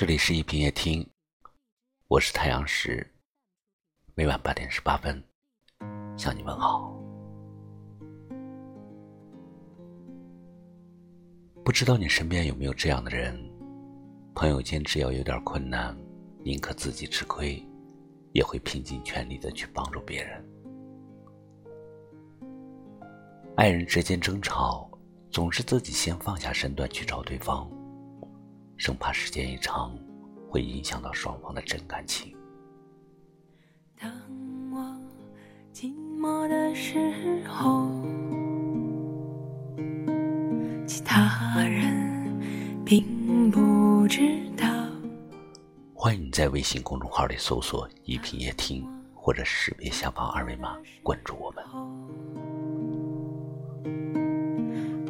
这里是一品夜听，我是太阳石，每晚八点十八分向你问好。不知道你身边有没有这样的人？朋友间只要有点困难，宁可自己吃亏，也会拼尽全力的去帮助别人。爱人之间争吵，总是自己先放下身段去找对方。生怕时间一长，会影响到双方的真感情。当我寂寞的时候，其他人并不知道。欢迎你在微信公众号里搜索“一品夜听”，或者识别下方二维码关注我们。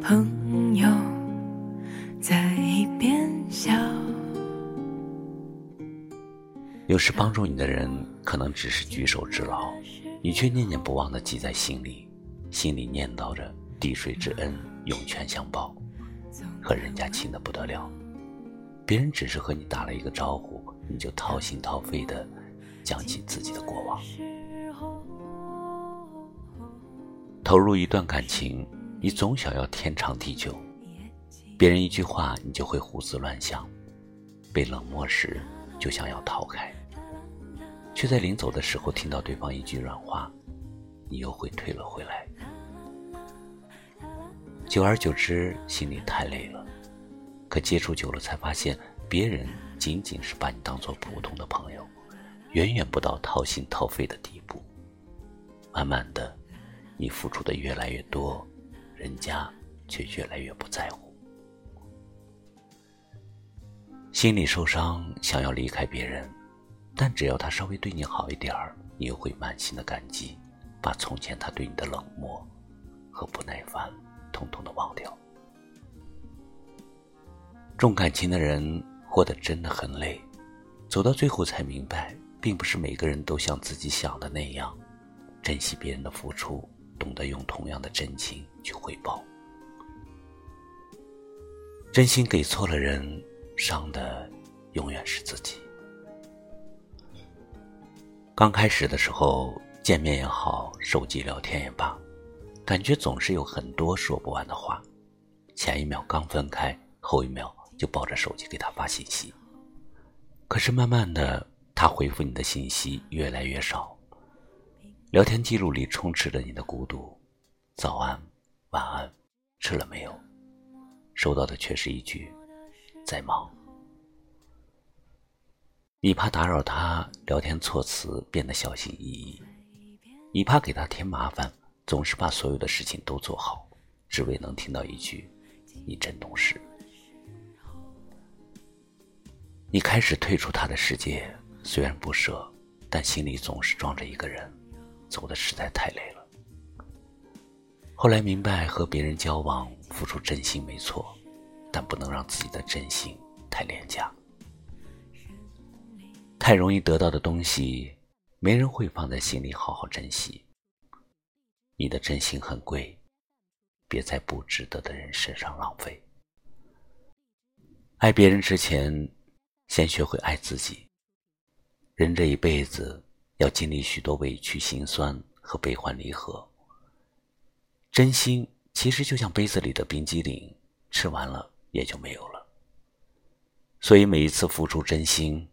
朋友在有时帮助你的人可能只是举手之劳，你却念念不忘的记在心里，心里念叨着滴水之恩涌泉相报，和人家亲的不得了。别人只是和你打了一个招呼，你就掏心掏肺的讲起自己的过往。投入一段感情，你总想要天长地久。别人一句话，你就会胡思乱想；被冷漠时，就想要逃开；却在临走的时候听到对方一句软话，你又会退了回来。久而久之，心里太累了。可接触久了，才发现别人仅仅是把你当做普通的朋友，远远不到掏心掏肺的地步。慢慢的，你付出的越来越多，人家却越来越不在乎。心里受伤，想要离开别人，但只要他稍微对你好一点儿，你又会满心的感激，把从前他对你的冷漠和不耐烦，统统的忘掉。重感情的人活得真的很累，走到最后才明白，并不是每个人都像自己想的那样，珍惜别人的付出，懂得用同样的真情去回报。真心给错了人。伤的永远是自己。刚开始的时候，见面也好，手机聊天也罢，感觉总是有很多说不完的话。前一秒刚分开，后一秒就抱着手机给他发信息。可是慢慢的，他回复你的信息越来越少，聊天记录里充斥着你的孤独。早安，晚安，吃了没有？收到的却是一句。在忙，你怕打扰他，聊天措辞变得小心翼翼；你怕给他添麻烦，总是把所有的事情都做好，只为能听到一句“你真懂事”。你开始退出他的世界，虽然不舍，但心里总是装着一个人，走的实在太累了。后来明白，和别人交往，付出真心没错。但不能让自己的真心太廉价，太容易得到的东西，没人会放在心里好好珍惜。你的真心很贵，别在不值得的人身上浪费。爱别人之前，先学会爱自己。人这一辈子要经历许多委屈、心酸和悲欢离合。真心其实就像杯子里的冰激凌，吃完了。也就没有了。所以每一次付出真心，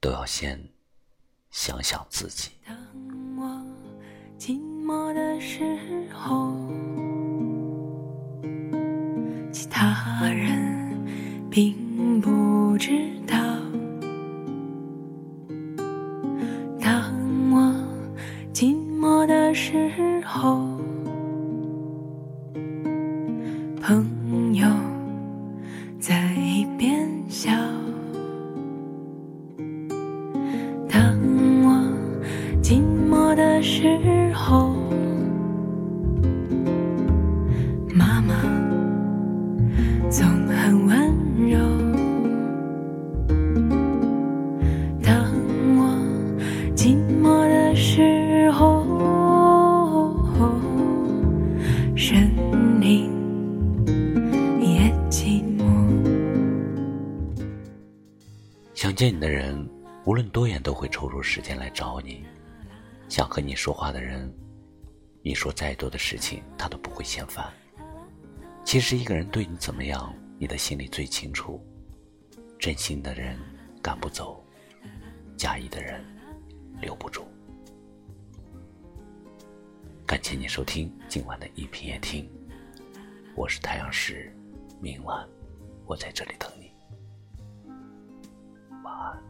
都要先想想自己。当我寂寞的时候，其他人并不知道。当我寂寞的时候，朋友。深林也寂寞想见你的人无论多远都会抽出时间来找你。想和你说话的人你说再多的事情他都不会嫌烦。其实一个人对你怎么样你的心里最清楚。真心的人赶不走假意的人留不住。感谢你收听今晚的一品夜听，我是太阳石，明晚我在这里等你。晚安